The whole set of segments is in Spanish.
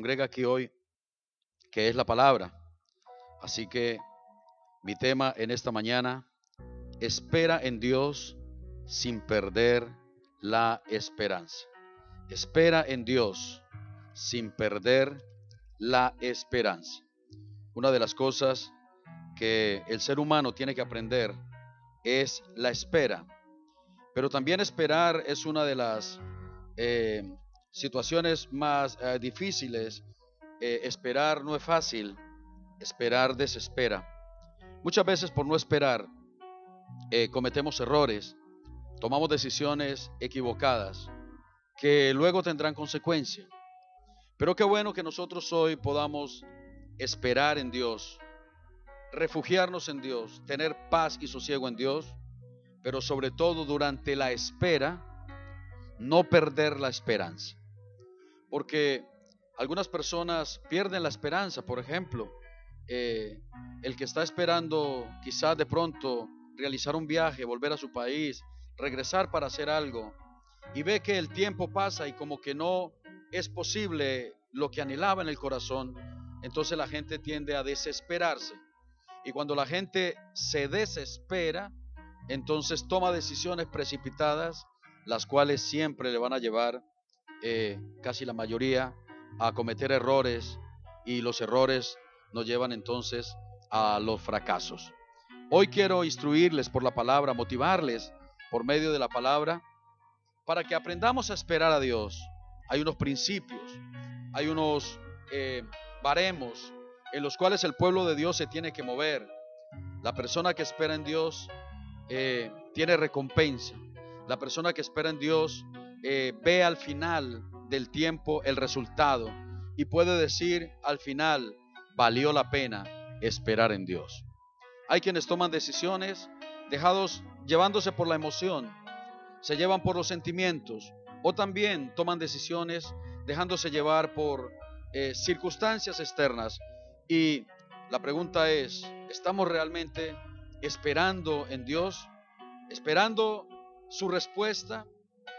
congrega aquí hoy, que es la palabra. Así que mi tema en esta mañana, espera en Dios sin perder la esperanza. Espera en Dios sin perder la esperanza. Una de las cosas que el ser humano tiene que aprender es la espera. Pero también esperar es una de las eh, situaciones más eh, difíciles, eh, esperar no es fácil, esperar desespera. Muchas veces por no esperar eh, cometemos errores, tomamos decisiones equivocadas que luego tendrán consecuencia. Pero qué bueno que nosotros hoy podamos esperar en Dios, refugiarnos en Dios, tener paz y sosiego en Dios, pero sobre todo durante la espera, no perder la esperanza porque algunas personas pierden la esperanza, por ejemplo, eh, el que está esperando quizás de pronto realizar un viaje, volver a su país, regresar para hacer algo, y ve que el tiempo pasa y como que no es posible lo que anhelaba en el corazón, entonces la gente tiende a desesperarse. Y cuando la gente se desespera, entonces toma decisiones precipitadas, las cuales siempre le van a llevar eh, casi la mayoría, a cometer errores y los errores nos llevan entonces a los fracasos. Hoy quiero instruirles por la palabra, motivarles por medio de la palabra, para que aprendamos a esperar a Dios. Hay unos principios, hay unos eh, baremos en los cuales el pueblo de Dios se tiene que mover. La persona que espera en Dios eh, tiene recompensa. La persona que espera en Dios eh, ve al final del tiempo el resultado y puede decir al final, valió la pena esperar en Dios. Hay quienes toman decisiones dejados llevándose por la emoción, se llevan por los sentimientos o también toman decisiones dejándose llevar por eh, circunstancias externas. Y la pregunta es, ¿estamos realmente esperando en Dios? ¿Esperando su respuesta?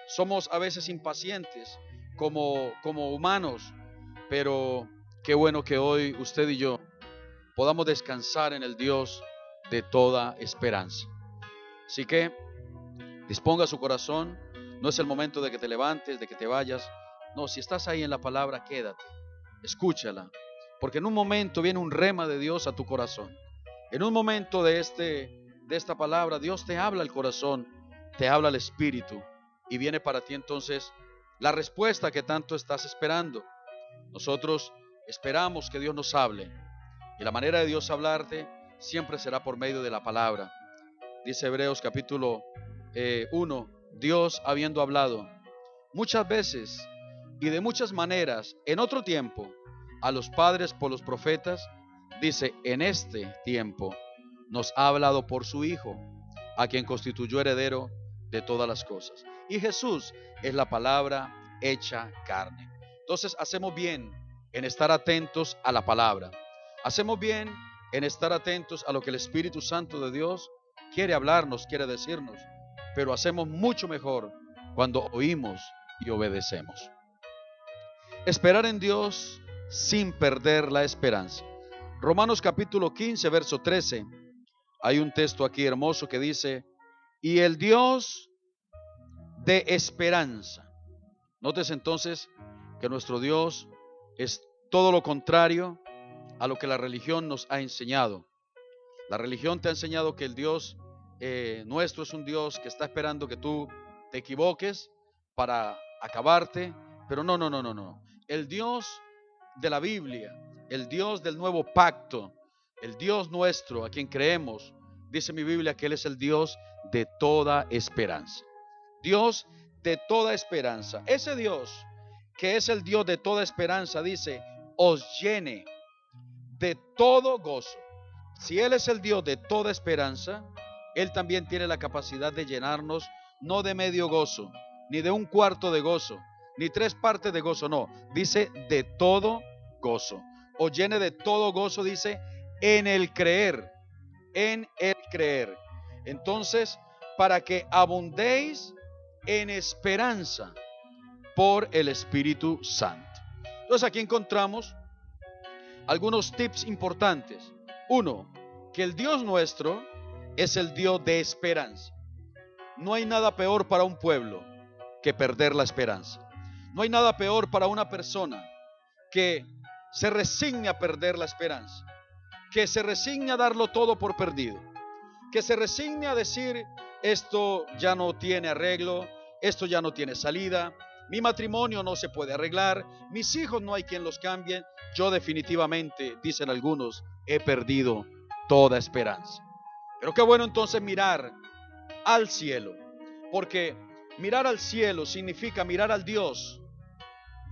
Somos a veces impacientes como, como humanos, pero qué bueno que hoy usted y yo podamos descansar en el Dios de toda esperanza. Así que disponga su corazón, no es el momento de que te levantes, de que te vayas. No, si estás ahí en la palabra, quédate, escúchala, porque en un momento viene un rema de Dios a tu corazón. En un momento de este de esta palabra, Dios te habla al corazón, te habla al espíritu y viene para ti entonces la respuesta que tanto estás esperando. Nosotros esperamos que Dios nos hable y la manera de Dios hablarte siempre será por medio de la palabra. Dice Hebreos capítulo 1, eh, Dios habiendo hablado muchas veces y de muchas maneras en otro tiempo a los padres por los profetas, dice, en este tiempo nos ha hablado por su Hijo, a quien constituyó heredero de todas las cosas. Y Jesús es la palabra hecha carne. Entonces hacemos bien en estar atentos a la palabra. Hacemos bien en estar atentos a lo que el Espíritu Santo de Dios quiere hablarnos, quiere decirnos. Pero hacemos mucho mejor cuando oímos y obedecemos. Esperar en Dios sin perder la esperanza. Romanos capítulo 15, verso 13. Hay un texto aquí hermoso que dice, y el Dios de esperanza. Notes entonces que nuestro Dios es todo lo contrario a lo que la religión nos ha enseñado. La religión te ha enseñado que el Dios eh, nuestro es un Dios que está esperando que tú te equivoques para acabarte, pero no, no, no, no, no. El Dios de la Biblia, el Dios del nuevo pacto, el Dios nuestro a quien creemos, dice mi Biblia que Él es el Dios de toda esperanza. Dios de toda esperanza. Ese Dios, que es el Dios de toda esperanza, dice, os llene de todo gozo. Si Él es el Dios de toda esperanza, Él también tiene la capacidad de llenarnos no de medio gozo, ni de un cuarto de gozo, ni tres partes de gozo, no, dice de todo gozo. Os llene de todo gozo, dice, en el creer, en el creer. Entonces, para que abundéis en esperanza por el Espíritu Santo. Entonces aquí encontramos algunos tips importantes. Uno, que el Dios nuestro es el Dios de esperanza. No hay nada peor para un pueblo que perder la esperanza. No hay nada peor para una persona que se resigne a perder la esperanza, que se resigne a darlo todo por perdido, que se resigne a decir, esto ya no tiene arreglo, esto ya no tiene salida, mi matrimonio no se puede arreglar, mis hijos no hay quien los cambie, yo definitivamente, dicen algunos, he perdido toda esperanza. Pero qué bueno entonces mirar al cielo, porque mirar al cielo significa mirar al Dios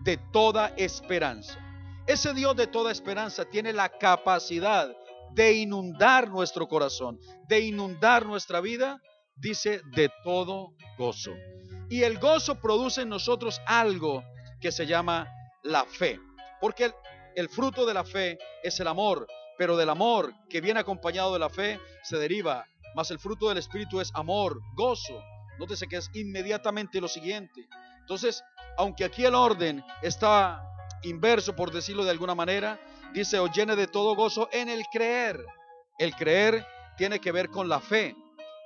de toda esperanza. Ese Dios de toda esperanza tiene la capacidad de inundar nuestro corazón, de inundar nuestra vida, dice, de todo gozo. Y el gozo produce en nosotros algo que se llama la fe, porque el, fruto de la fe es el amor, pero del amor que viene acompañado de la fe se deriva, más el fruto del Espíritu es amor, gozo. Nótese que es inmediatamente lo siguiente. Entonces, aunque aquí el orden está inverso, por decirlo de alguna manera, dice, o llene de todo gozo en el creer. El creer tiene que ver con la fe.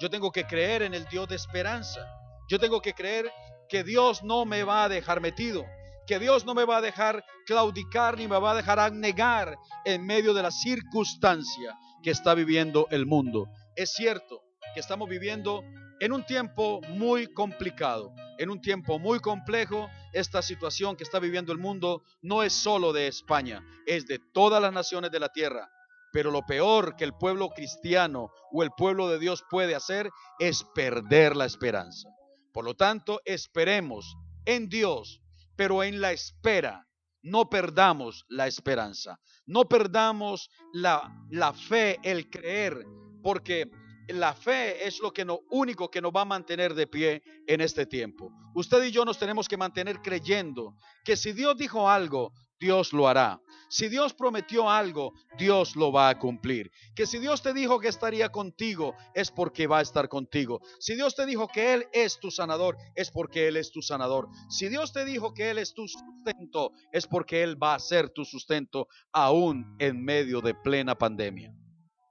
Yo tengo que creer en el Dios de esperanza. Yo tengo que creer que Dios no me va a dejar metido, que Dios no me va a dejar claudicar ni me va a dejar anegar en medio de la circunstancia que está viviendo el mundo. Es cierto que estamos viviendo en un tiempo muy complicado, en un tiempo muy complejo, esta situación que está viviendo el mundo no es solo de España, es de todas las naciones de la tierra. Pero lo peor que el pueblo cristiano o el pueblo de Dios puede hacer es perder la esperanza. Por lo tanto, esperemos en Dios, pero en la espera no perdamos la esperanza, no perdamos la, la fe, el creer, porque la fe es lo que no, único que nos va a mantener de pie en este tiempo. Usted y yo nos tenemos que mantener creyendo que si Dios dijo algo, Dios lo hará. Si Dios prometió algo, Dios lo va a cumplir. Que si Dios te dijo que estaría contigo, es porque va a estar contigo. Si Dios te dijo que Él es tu sanador, es porque Él es tu sanador. Si Dios te dijo que Él es tu sustento, es porque Él va a ser tu sustento aún en medio de plena pandemia.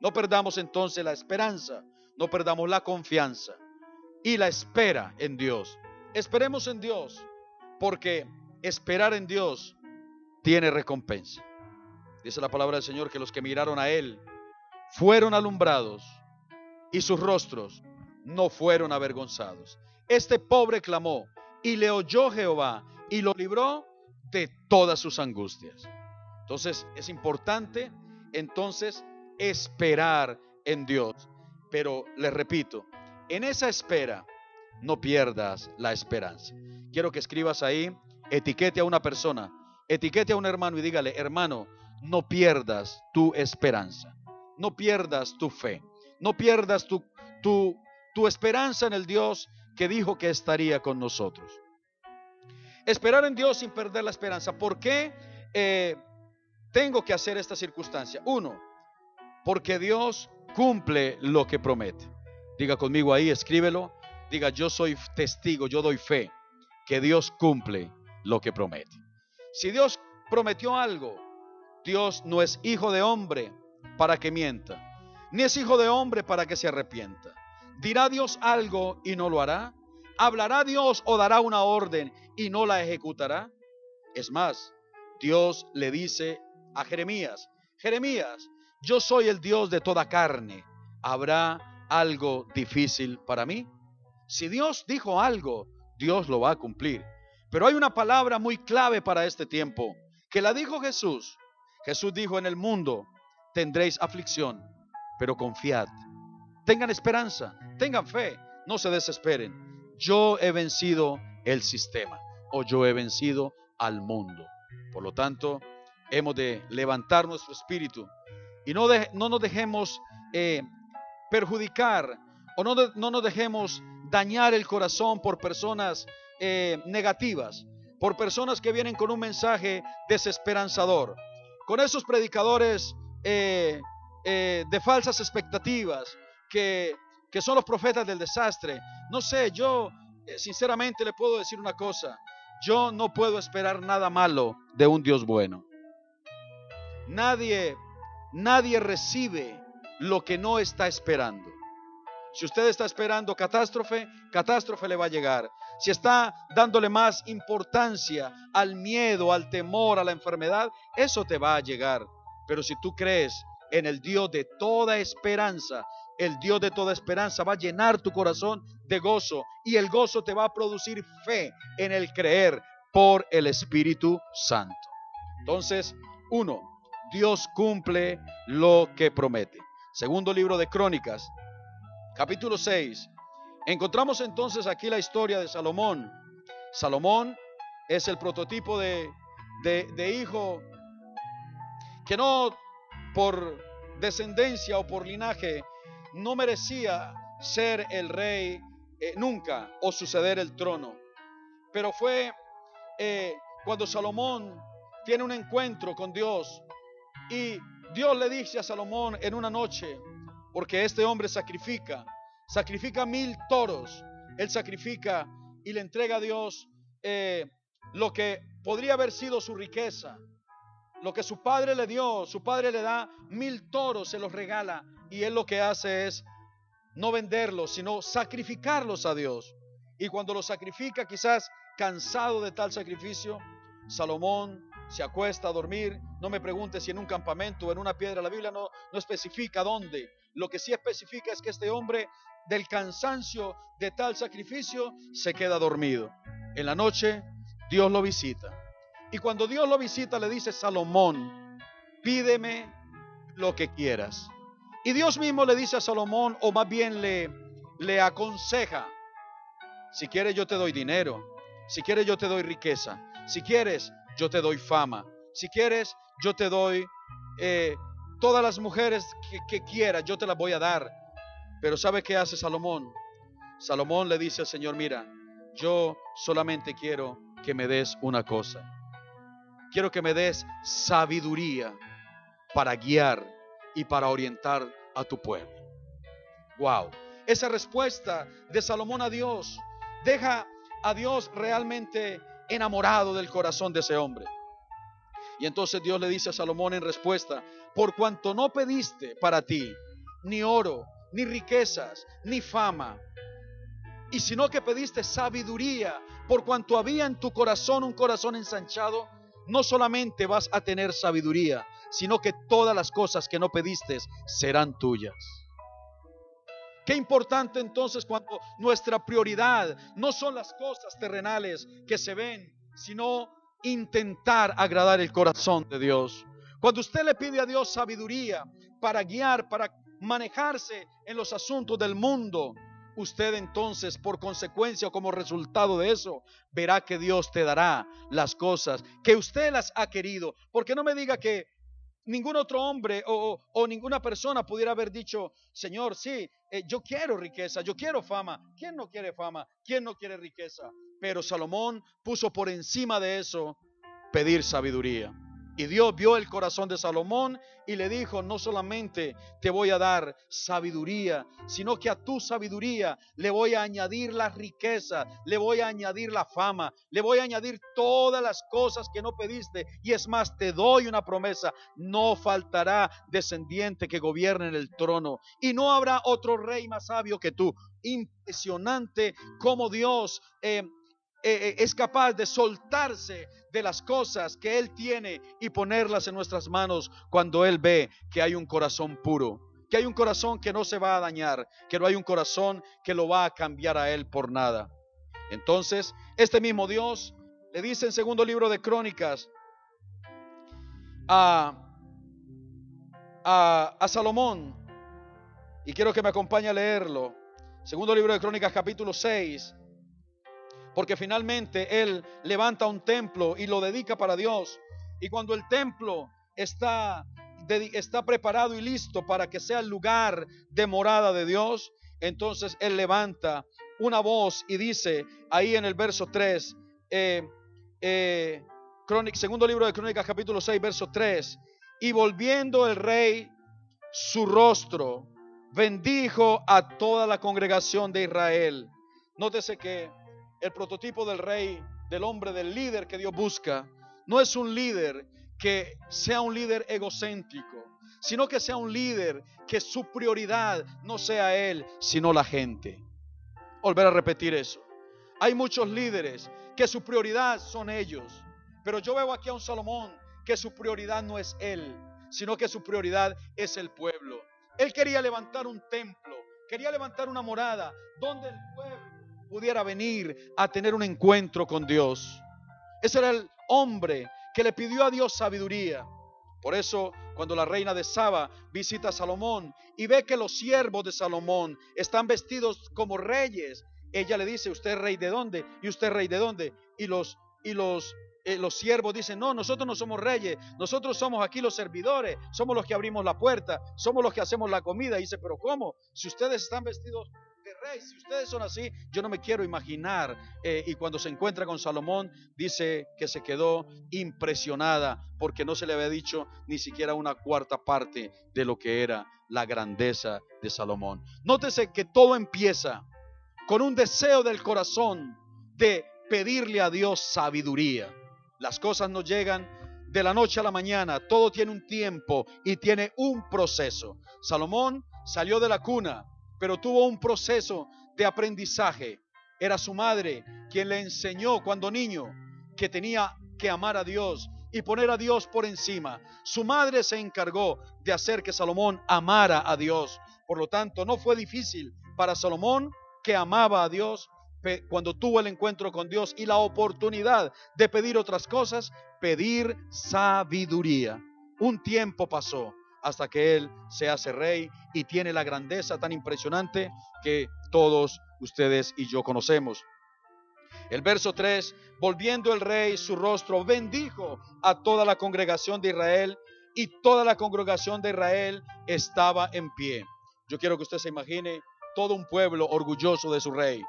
No perdamos entonces la esperanza, no perdamos la confianza y la espera en Dios. Esperemos en Dios, porque esperar en Dios tiene recompensa. Dice la palabra del Señor que los que miraron a Él fueron alumbrados y sus rostros no fueron avergonzados. Este pobre clamó y le oyó Jehová y lo libró de todas sus angustias. Entonces es importante entonces esperar en Dios. Pero les repito, en esa espera no pierdas la esperanza. Quiero que escribas ahí, etiquete a una persona, etiquete a un hermano y dígale, hermano, no pierdas tu esperanza, no pierdas tu fe, no pierdas tu, tu, tu esperanza en el Dios que dijo que estaría con nosotros. Esperar en Dios sin perder la esperanza. ¿Por qué eh, tengo que hacer esta circunstancia? Uno, porque Dios cumple lo que promete. Diga conmigo ahí, escríbelo. Diga, yo soy testigo, yo doy fe que Dios cumple lo que promete. Si Dios prometió algo, Dios no es hijo de hombre para que mienta, ni es hijo de hombre para que se arrepienta. ¿Dirá Dios algo y no lo hará? ¿Hablará Dios o dará una orden y no la ejecutará? Es más, Dios le dice a Jeremías, Jeremías, yo soy el Dios de toda carne. ¿Habrá algo difícil para mí? Si Dios dijo algo, Dios lo va a cumplir. Pero hay una palabra muy clave para este tiempo, que la dijo Jesús. Jesús dijo en el mundo, tendréis aflicción, pero confiad. Tengan esperanza, tengan fe, no se desesperen. Yo he vencido el sistema o yo he vencido al mundo. Por lo tanto, hemos de levantar nuestro espíritu y no, no nos dejemos eh, perjudicar o no, no, nos dejemos dañar el corazón por personas eh, negativas, por personas que vienen con un mensaje desesperanzador, con esos predicadores eh, de falsas expectativas que, que son los profetas del desastre. No sé, yo sinceramente le puedo decir una cosa. yo no puedo esperar nada malo de un Dios bueno. Nadie, nadie recibe lo que no está esperando. Si usted está esperando catástrofe, catástrofe le va a llegar. Si está dándole más importancia al miedo, al temor, a la enfermedad, eso te va a llegar. Pero si tú crees en el Dios de toda esperanza, el Dios de toda esperanza va a llenar tu corazón de gozo y el gozo te va a producir fe en el creer por el Espíritu Santo. Entonces, uno, Dios cumple lo que promete. Segundo libro de Crónicas, capítulo 6. Encontramos entonces aquí la historia de Salomón. Salomón es el prototipo de, de, hijo que no por descendencia o por linaje no merecía ser el rey eh, nunca o suceder el trono. Pero fue eh, cuando Salomón tiene un encuentro con Dios y Dios le dice a Salomón en una noche, porque este hombre sacrifica, sacrifica mil toros, él sacrifica y le entrega a Dios eh, lo que podría haber sido su riqueza, lo que su padre le dio, su padre le da mil toros, se los regala y él lo que hace es no venderlos, sino sacrificarlos a Dios. Y cuando los sacrifica, quizás cansado de tal sacrificio, Salomón se acuesta a dormir. No me pregunte si en un campamento o en una piedra. La Biblia no, no especifica dónde. Lo que sí especifica es que este hombre, del cansancio de tal sacrificio, se queda dormido. En la noche, Dios lo visita. Y cuando Dios lo visita, le dice, Salomón, pídeme lo que quieras. Y Dios mismo le dice a Salomón, o más bien le, le aconseja, si quieres yo te doy dinero, si quieres yo te doy riqueza, si quieres yo te doy fama, si quieres yo te doy eh, todas las mujeres que, que quieras, yo te las voy a dar. Pero ¿sabe qué hace Salomón? Salomón le dice al Señor, mira, yo solamente quiero que me des una cosa. Quiero que me des sabiduría para guiar y para orientar a tu pueblo. Wow. Esa respuesta de Salomón a Dios deja a Dios realmente enamorado del corazón de ese hombre. Y entonces Dios le dice a Salomón en respuesta, por cuanto no pediste para ti ni oro, ni riquezas, ni fama, y sino que pediste sabiduría, por cuanto había en tu corazón un corazón ensanchado, no solamente vas a tener sabiduría, sino que todas las cosas que no pediste serán tuyas. Qué importante entonces cuando nuestra prioridad no son las cosas terrenales que se ven, sino intentar agradar el corazón de Dios. Cuando usted le pide a Dios sabiduría para guiar, para manejarse en los asuntos del mundo, usted entonces por consecuencia o como resultado de eso verá que Dios te dará las cosas que usted las ha querido. Porque no me diga que ningún otro hombre o, ninguna persona pudiera haber dicho, Señor, sí, eh, yo quiero riqueza, yo quiero fama. ¿Quién no quiere fama? ¿Quién no quiere riqueza? Pero Salomón puso por encima de eso pedir sabiduría. Y Dios vio el corazón de Salomón y le dijo, no solamente te voy a dar sabiduría, sino que a tu sabiduría le voy a añadir la riqueza, le voy a añadir la fama, le voy a añadir todas las cosas que no pediste. Y es más, te doy una promesa, no faltará descendiente que gobierne en el trono y no habrá otro rey más sabio que tú. Impresionante como Dios... Eh, eh, eh, es capaz de soltarse de las cosas que Él tiene y ponerlas en nuestras manos cuando Él ve que hay un corazón puro, que hay un corazón que no se va a dañar, que no hay un corazón que lo va a cambiar a Él por nada. Entonces, este mismo Dios le dice en segundo libro de Crónicas a, a, a Salomón, y quiero que me acompañe a leerlo, segundo libro de Crónicas capítulo 6, porque finalmente él levanta un templo y lo dedica para Dios. Y cuando el templo está, está preparado y listo para que sea el lugar de morada de Dios, entonces él levanta una voz y dice ahí en el verso 3, eh, eh, segundo libro de Crónicas capítulo 6, verso 3, y volviendo el rey su rostro, bendijo a toda la congregación de Israel. Nótese que el prototipo del rey del hombre, del líder que Dios busca, no es un líder que sea un líder egocéntrico, sino que sea un líder que su prioridad no sea él, sino la gente. Volver a repetir eso. Hay muchos líderes que su prioridad son ellos, pero yo veo aquí a un Salomón que su prioridad no es él, sino que su prioridad es el pueblo. Él quería levantar un templo, quería levantar una morada donde el pueblo pudiera venir a tener un encuentro con Dios. Ese era el hombre que le pidió a Dios sabiduría. Por eso, cuando la reina de Saba visita a Salomón y ve que los siervos de Salomón están vestidos como reyes, ella le dice, ¿usted es rey de dónde? ¿Y usted es rey de dónde? Y los, y los eh, los siervos dicen, no, nosotros no somos reyes, nosotros somos aquí los servidores, somos los que abrimos la puerta, somos los que hacemos la comida. Y dice, pero ¿cómo? Si ustedes están vestidos si ustedes son así, yo no me quiero imaginar. Eh, y cuando se encuentra con Salomón, dice que se quedó impresionada porque no se le había dicho ni siquiera una cuarta parte de lo que era la grandeza de Salomón. Nótese que todo empieza con un deseo del corazón de pedirle a Dios sabiduría. Las cosas no llegan de la noche a la mañana, todo tiene un tiempo y tiene un proceso. Salomón salió de la cuna, pero tuvo un proceso de aprendizaje. Era su madre quien le enseñó cuando niño que tenía que amar a Dios y poner a Dios por encima. Su madre se encargó de hacer que Salomón amara a Dios. Por lo tanto, no fue difícil para Salomón, que amaba a Dios, cuando tuvo el encuentro con Dios y la oportunidad de pedir otras cosas, pedir sabiduría. Un tiempo pasó hasta que Él se hace rey y tiene la grandeza tan impresionante que todos ustedes y yo conocemos. El verso 3, volviendo el rey su rostro, bendijo a toda la congregación de Israel y toda la congregación de Israel estaba en pie. Yo quiero que usted se imagine todo un pueblo orgulloso de su rey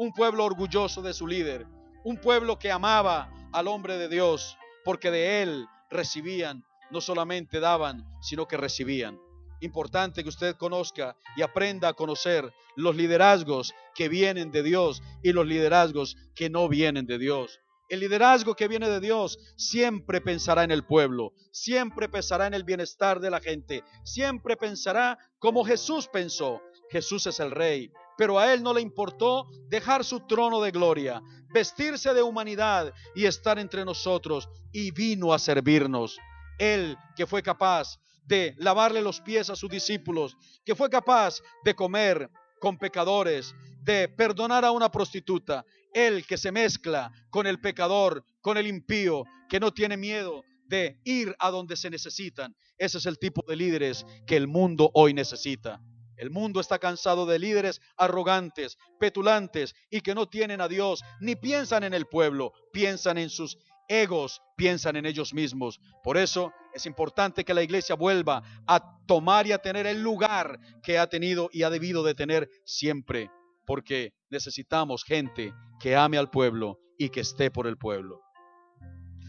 un pueblo orgulloso de su líder, un pueblo que amaba al hombre de Dios, porque de él recibían, no solamente daban, sino que recibían. Importante que usted conozca y aprenda a conocer los liderazgos que vienen de Dios y los liderazgos que no vienen de Dios. El liderazgo que viene de Dios siempre pensará en el pueblo, siempre pensará en el bienestar de la gente, siempre pensará como Jesús pensó. Jesús es el rey, pero a él no le importó dejar su trono de gloria, vestirse de humanidad y estar entre nosotros, y vino a servirnos. Él que fue capaz de lavarle los pies a sus discípulos, que fue capaz de comer con pecadores, de perdonar a una prostituta, él que se mezcla con el pecador, con el impío, que no tiene miedo de ir a donde se necesitan. Ese es el tipo de líderes que el mundo hoy necesita. El mundo está cansado de líderes arrogantes, petulantes y que no tienen a Dios ni piensan en el pueblo, piensan en sus egos, piensan en ellos mismos. Por eso es importante que la iglesia vuelva a tomar y a tener el lugar que ha tenido y ha debido de tener siempre, porque necesitamos gente que ame al pueblo y que esté por el pueblo.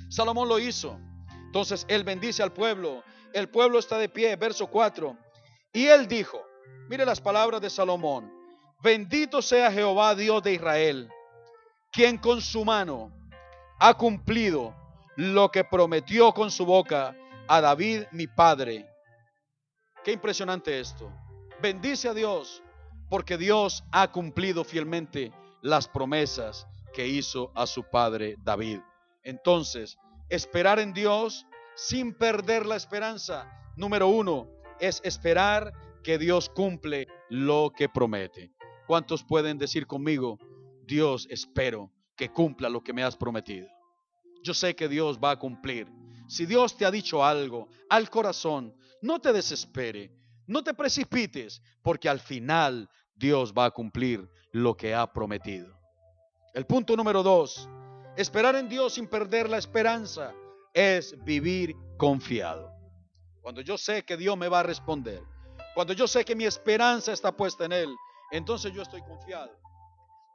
Salomón lo hizo. Entonces él bendice al pueblo. El pueblo está de pie, verso 4. Y él dijo, Mire las palabras de Salomón. Bendito sea Jehová Dios de Israel, quien con su mano ha cumplido lo que prometió con su boca a David mi padre. Qué impresionante esto. Bendice a Dios porque Dios ha cumplido fielmente las promesas que hizo a su padre David. Entonces, esperar en Dios sin perder la esperanza. Número uno, es esperar que Dios cumple lo que promete. ¿Cuántos pueden decir conmigo, Dios, espero que cumpla lo que me has prometido? Yo sé que Dios va a cumplir. Si Dios te ha dicho algo al corazón, no te desespere, no te precipites, porque al final Dios va a cumplir lo que ha prometido. El punto número dos, esperar en Dios sin perder la esperanza, es vivir confiado. Cuando yo sé que Dios me va a responder, cuando yo sé que mi esperanza está puesta en Él, entonces yo estoy confiado.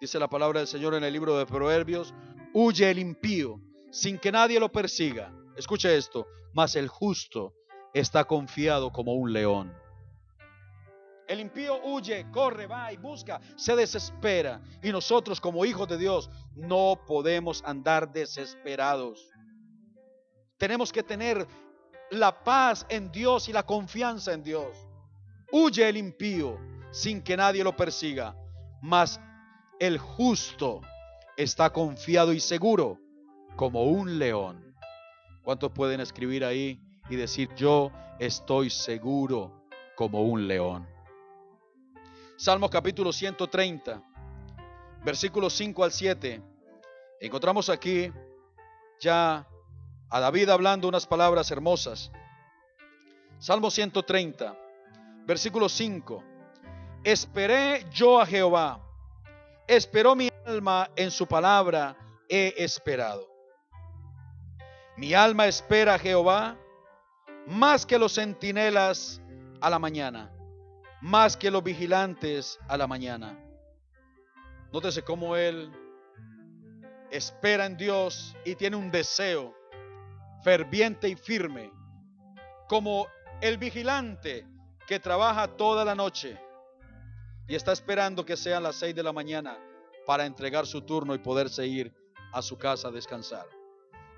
Dice la palabra del Señor en el libro de Proverbios, huye el impío sin que nadie lo persiga. Escuche esto, mas el justo está confiado como un león. El impío huye, corre, va y busca, se desespera. Y nosotros como hijos de Dios no podemos andar desesperados. Tenemos que tener la paz en Dios y la confianza en Dios. Huye el impío sin que nadie lo persiga, mas el justo está confiado y seguro como un león. ¿Cuántos pueden escribir ahí y decir yo estoy seguro como un león? Salmo capítulo 130, versículos 5 al 7. Encontramos aquí ya a David hablando unas palabras hermosas. Salmo 130, versículo 5. Esperé yo a Jehová, esperó mi alma en su palabra, he esperado. Mi alma espera a Jehová más que los centinelas a la mañana más que los vigilantes a la mañana. Nótese cómo él espera en Dios y tiene un deseo ferviente y firme, como el vigilante que trabaja toda la noche y está esperando que sean las seis de la mañana para entregar su turno y poderse ir a su casa a descansar.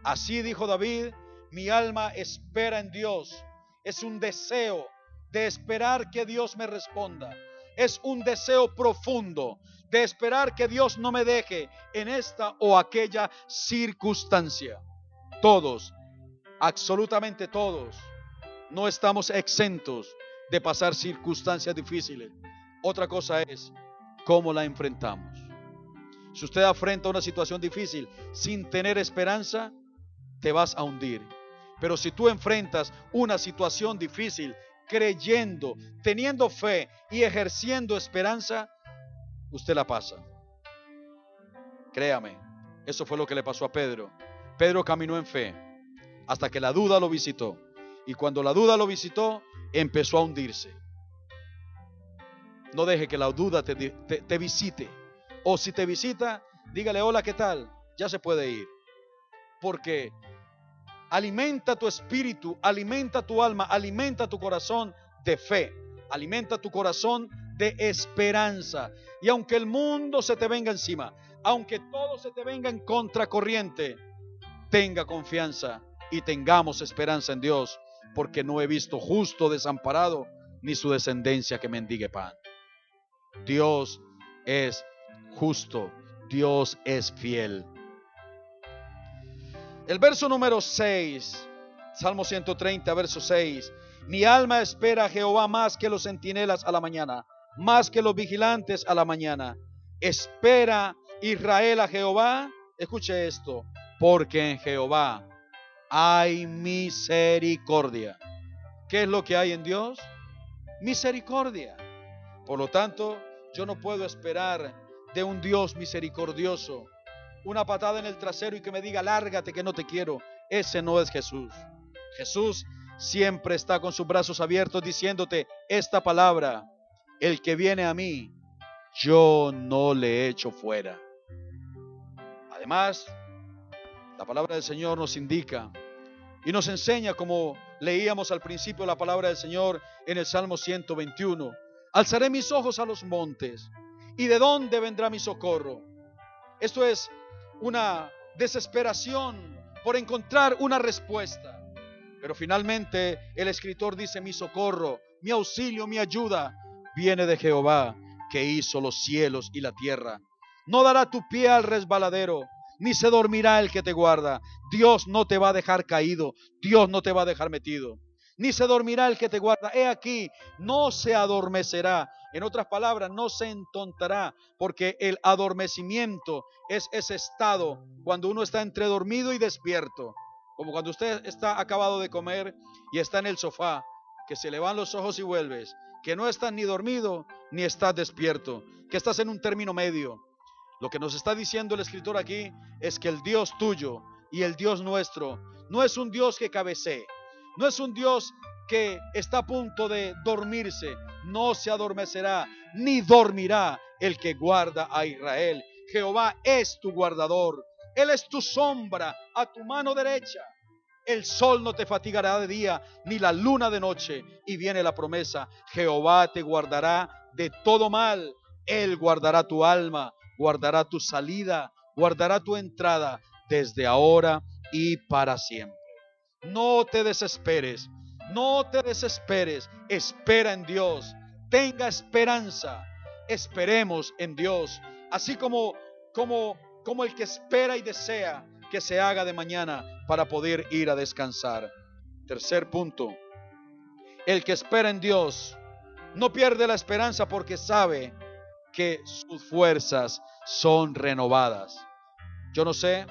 Así dijo David, mi alma espera en Dios. Es un deseo de esperar que Dios me responda. Es un deseo profundo de esperar que Dios no me deje en esta o aquella circunstancia. Todos, absolutamente todos, no estamos exentos de pasar circunstancias difíciles. Otra cosa es cómo la enfrentamos. Si usted afrenta una situación difícil sin tener esperanza, te vas a hundir. Pero si tú enfrentas una situación difícil creyendo, teniendo fe y ejerciendo esperanza, usted la pasa. Créame, eso fue lo que le pasó a Pedro. Pedro caminó en fe hasta que la duda lo visitó. Y cuando la duda lo visitó, empezó a hundirse. No deje que la duda te, te, visite. O si te visita, dígale, hola, ¿qué tal? Ya se puede ir. Porque Alimenta tu espíritu, alimenta tu alma, alimenta tu corazón de fe, alimenta tu corazón de esperanza. Y aunque el mundo se te venga encima, aunque todo se te venga en contracorriente, tenga confianza y tengamos esperanza en Dios, porque no he visto justo desamparado ni su descendencia que mendigue pan. Dios es justo, Dios es fiel. El verso número 6, Salmo 130, verso 6. Mi alma espera a Jehová más que los centinelas a la mañana, más que los vigilantes a la mañana. Espera Israel a Jehová. Escuche esto, porque en Jehová hay misericordia. ¿Qué es lo que hay en Dios? Misericordia. Por lo tanto, yo no puedo esperar de un Dios misericordioso una patada en el trasero y que me diga, lárgate que no te quiero. Ese no es Jesús. Jesús siempre está con sus brazos abiertos diciéndote esta palabra, el que viene a mí, yo no le echo fuera. Además, la palabra del Señor nos indica y nos enseña, como leíamos al principio la palabra del Señor en el Salmo 121, alzaré mis ojos a los montes, ¿y de dónde vendrá mi socorro? Esto es una desesperación por encontrar una respuesta. Pero finalmente el escritor dice, mi socorro, mi auxilio, mi ayuda viene de Jehová, que hizo los cielos y la tierra. No dará tu pie al resbaladero, ni se dormirá el que te guarda. Dios no te va a dejar caído, Dios no te va a dejar metido. Ni se dormirá el que te guarda. He aquí, no se adormecerá en otras palabras, no se entontará, porque el adormecimiento es ese estado cuando uno está entre dormido y despierto. Como cuando usted está acabado de comer y está en el sofá, que se le van los ojos y vuelves, que no estás ni dormido ni estás despierto, que estás en un término medio. Lo que nos está diciendo el escritor aquí es que el Dios tuyo y el Dios nuestro no es un Dios que cabecee, no es un Dios que está a punto de dormirse, no se adormecerá, ni dormirá el que guarda a Israel. Jehová es tu guardador, Él es tu sombra a tu mano derecha. el sol no te fatigará de día, ni la luna de noche. Y viene la promesa, Jehová te guardará de todo mal, Él guardará tu alma, guardará tu salida, guardará tu entrada desde ahora y para siempre. No te desesperes, no te desesperes, espera en Dios, tenga esperanza, esperemos en Dios, así como como como el que espera y desea que se haga de mañana para poder ir a descansar. Tercer punto, el que espera en Dios no pierde la esperanza porque sabe que sus fuerzas son renovadas. Yo no sé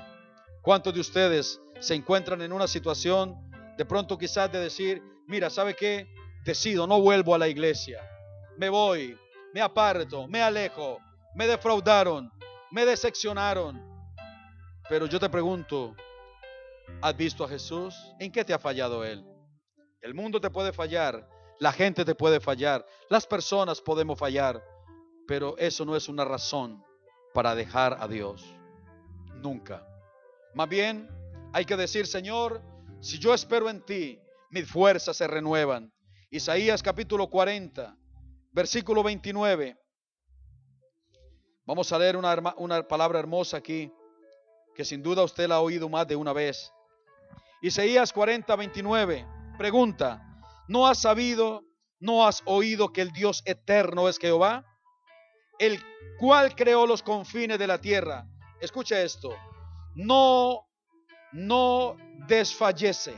cuántos de ustedes se encuentran en una situación de pronto quizás de decir, mira, ¿sabe qué? Decido, no vuelvo a la iglesia. Me voy, me aparto, me alejo, me defraudaron, me decepcionaron. Pero yo te pregunto, ¿has visto a Jesús? ¿En qué te ha fallado Él? El mundo te puede fallar, la gente te puede fallar, las personas podemos fallar, pero eso no es una razón para dejar a Dios. Nunca. Más bien, hay que decir, Señor, si yo espero en ti, mis fuerzas se renuevan. Isaías capítulo 40, versículo 29. Vamos a leer una, palabra hermosa aquí, que sin duda usted la ha oído más de una vez. Isaías 40, 29. Pregunta, ¿no has sabido, no has oído que el Dios eterno es Jehová? El cual creó los confines de la tierra. Escucha esto. No no desfallece.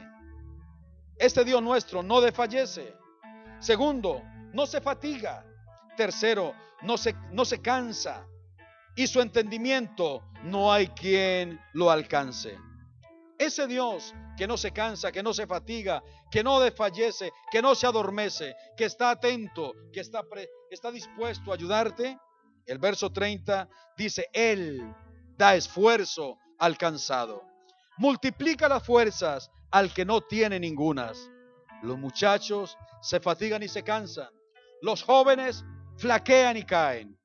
Este Dios nuestro no desfallece. Segundo, no se fatiga. Tercero, no se, no se cansa. Y su entendimiento no hay quien lo alcance. Ese Dios que no se cansa, que no se fatiga, que no desfallece, que no se adormece, que está atento, que está, está dispuesto a ayudarte. El verso 30 dice, Él da esfuerzo al cansado multiplica las fuerzas al que no tiene ningunas. Los muchachos se fatigan y se cansan. Los jóvenes flaquean y caen.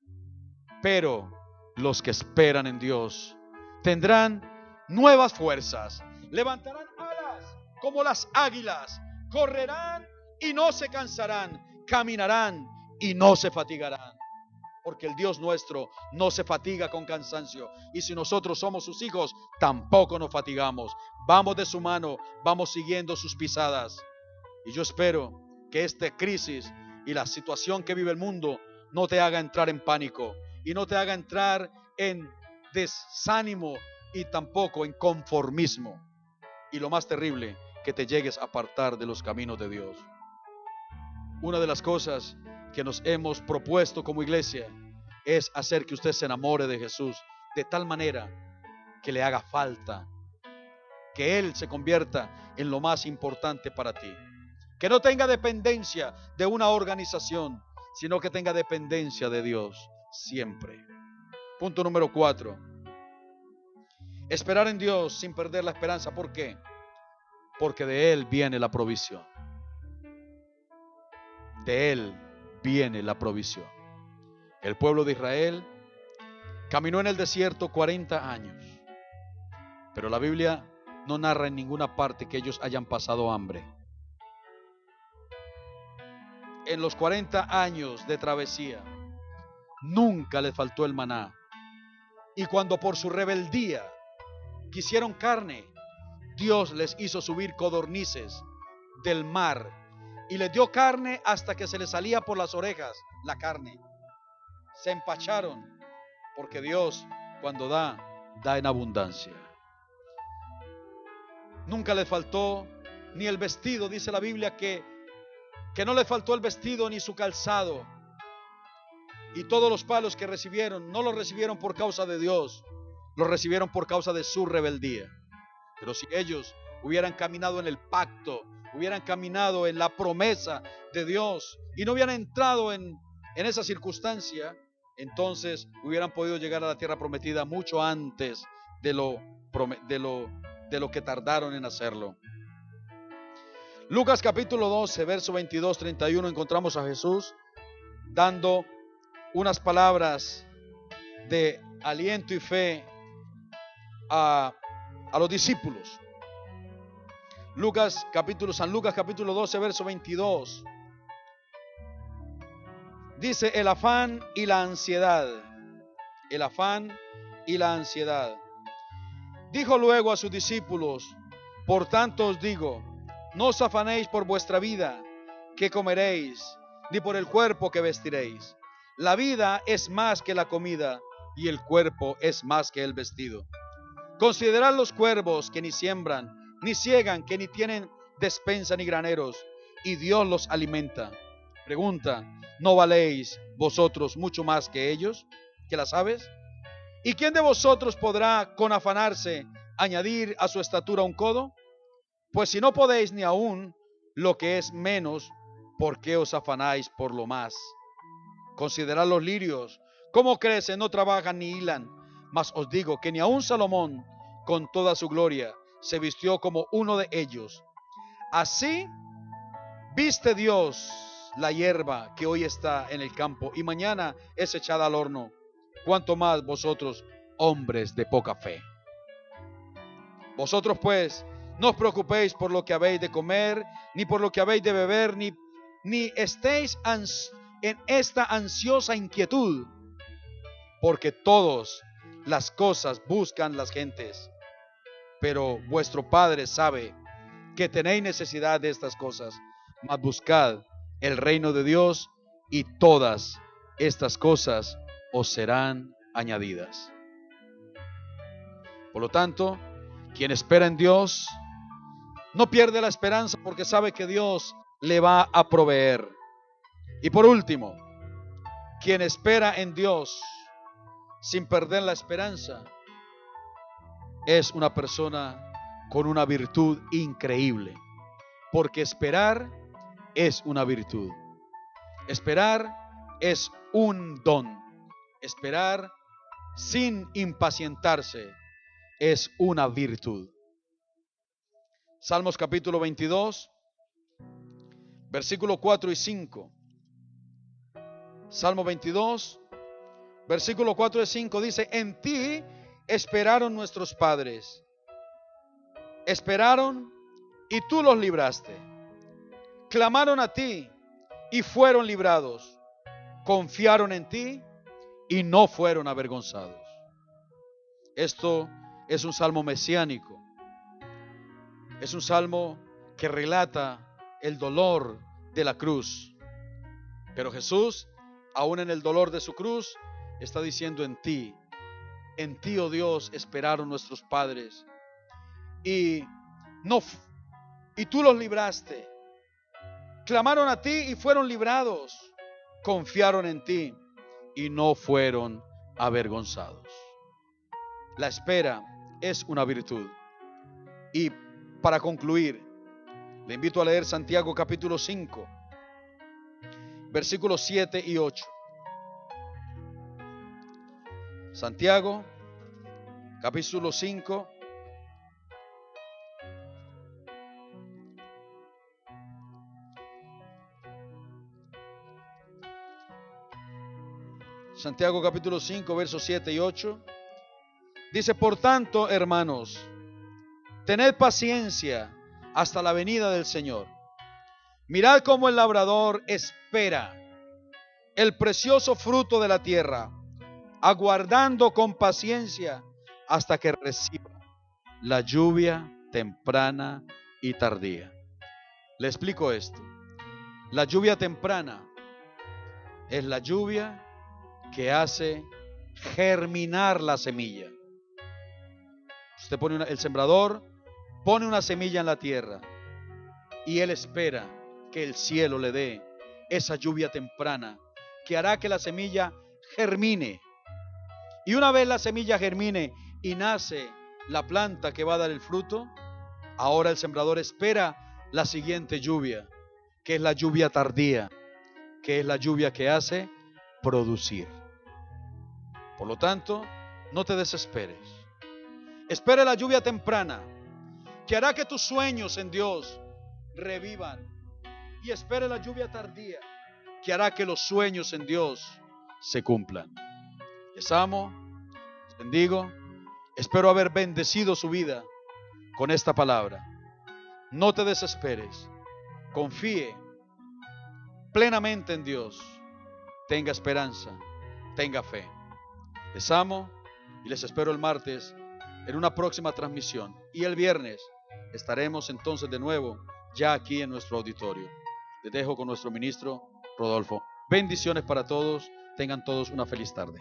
Pero los que esperan en Dios tendrán nuevas fuerzas. Levantarán alas como las águilas. Correrán y no se cansarán. Caminarán y no se fatigarán porque el Dios nuestro no se fatiga con cansancio. Y si nosotros somos sus hijos, tampoco nos fatigamos. Vamos de su mano, vamos siguiendo sus pisadas. Y yo espero que esta crisis y la situación que vive el mundo no te haga entrar en pánico y no te haga entrar en desánimo y tampoco en conformismo. Y lo más terrible, que te llegues a apartar de los caminos de Dios. Una de las cosas que nos hemos propuesto como iglesia es hacer que usted se enamore de Jesús de tal manera que le haga falta, que Él se convierta en lo más importante para ti. Que no tenga dependencia de una organización, sino que tenga dependencia de Dios siempre. Punto número cuatro. Esperar en Dios sin perder la esperanza. ¿Por qué? Porque de Él viene la provisión. De Él viene la provisión. El pueblo de Israel caminó en el desierto 40 años, pero la Biblia no narra en ninguna parte que ellos hayan pasado hambre. En los 40 años de travesía, nunca les faltó el maná. Y cuando por su rebeldía quisieron carne, Dios les hizo subir codornices del mar y les dio carne hasta que se les salía por las orejas la carne. Se empacharon porque Dios cuando da, da en abundancia. Nunca les faltó ni el vestido, dice la Biblia que, que no le faltó el vestido ni su calzado. Y todos los palos que recibieron no los recibieron por causa de Dios, los recibieron por causa de su rebeldía. Pero si ellos hubieran caminado en el pacto hubieran caminado en la promesa de Dios y no hubieran entrado en, en esa circunstancia, entonces hubieran podido llegar a la tierra prometida mucho antes de lo, de lo, de que tardaron en hacerlo. Lucas capítulo 12, verso 22, 31, encontramos a Jesús dando unas palabras de aliento y fe a, a los discípulos. Lucas capítulo San Lucas capítulo 12 verso 22. Dice el afán y la ansiedad. El afán y la ansiedad. Dijo luego a sus discípulos, por tanto os digo, no os afanéis por vuestra vida, que comeréis, ni por el cuerpo que vestiréis. La vida es más que la comida, y el cuerpo es más que el vestido. Considerad los cuervos que ni siembran, ni ciegan, que ni tienen despensa ni graneros, y Dios los alimenta. Pregunta, ¿no valéis vosotros mucho más que ellos, que las aves? ¿Y quién de vosotros podrá con afanarse añadir a su estatura un codo? Pues si no podéis ni aún lo que es menos, ¿por qué os afanáis por lo más? Considerad los lirios, cómo crecen, no trabajan ni hilan. Mas os digo que ni aun Salomón, con toda su gloria, se vistió como uno de ellos. Así viste Dios la hierba que hoy está en el campo y mañana es echada al horno. Cuanto más vosotros, hombres de poca fe. Vosotros pues, no os preocupéis por lo que habéis de comer, ni por lo que habéis de beber, ni, ni estéis en esta ansiosa inquietud, porque todas las cosas buscan las gentes pero vuestro Padre sabe que tenéis necesidad de estas cosas. Mas buscad el reino de Dios y todas estas cosas os serán añadidas. Por lo tanto, quien espera en Dios no pierde la esperanza porque sabe que Dios le va a proveer. Y por último, quien espera en Dios sin perder la esperanza es una persona con una virtud increíble, porque esperar es una virtud. Esperar es un don. Esperar sin impacientarse es una virtud. Salmos capítulo 22, versículo 4 y 5. Salmo 22, versículo 4 y 5 dice, en ti esperaron nuestros padres. Esperaron y tú los libraste. Clamaron a ti y fueron librados. Confiaron en ti y no fueron avergonzados. Esto es un salmo mesiánico. Es un salmo que relata el dolor de la cruz. Pero Jesús, aún en el dolor de su cruz, está diciendo en ti en ti, oh Dios, esperaron nuestros padres. Y no y tú los libraste. Clamaron a ti y fueron librados. Confiaron en ti y no fueron avergonzados. La espera es una virtud. Y para concluir, le invito a leer Santiago capítulo 5, versículos 7 y 8. Santiago, capítulo 5. Santiago capítulo 5, versos 7 y 8. Dice, por tanto, hermanos, tened paciencia hasta la venida del Señor. Mirad cómo el labrador espera el precioso fruto de la tierra aguardando con paciencia hasta que reciba la lluvia temprana y tardía. Le explico esto. La lluvia temprana es la lluvia que hace germinar la semilla. Usted pone el sembrador, pone una semilla en la tierra y él espera que el cielo le dé esa lluvia temprana que hará que la semilla germine y una vez la semilla germine y nace la planta que va a dar el fruto, ahora el sembrador espera la siguiente lluvia, que es la lluvia tardía, que es la lluvia que hace producir. Por lo tanto, no te desesperes. Espera la lluvia temprana, que hará que tus sueños en Dios revivan. Y espere la lluvia tardía, que hará que los sueños en Dios se cumplan. Les amo, les bendigo. Espero haber bendecido su vida con esta palabra. No te desesperes. Confíe plenamente en Dios. Tenga esperanza. Tenga fe. Les amo y les espero el martes en una próxima transmisión. Y el viernes estaremos entonces de nuevo ya aquí en nuestro auditorio. Les dejo con nuestro ministro Rodolfo. Bendiciones para todos. Tengan todos una feliz tarde.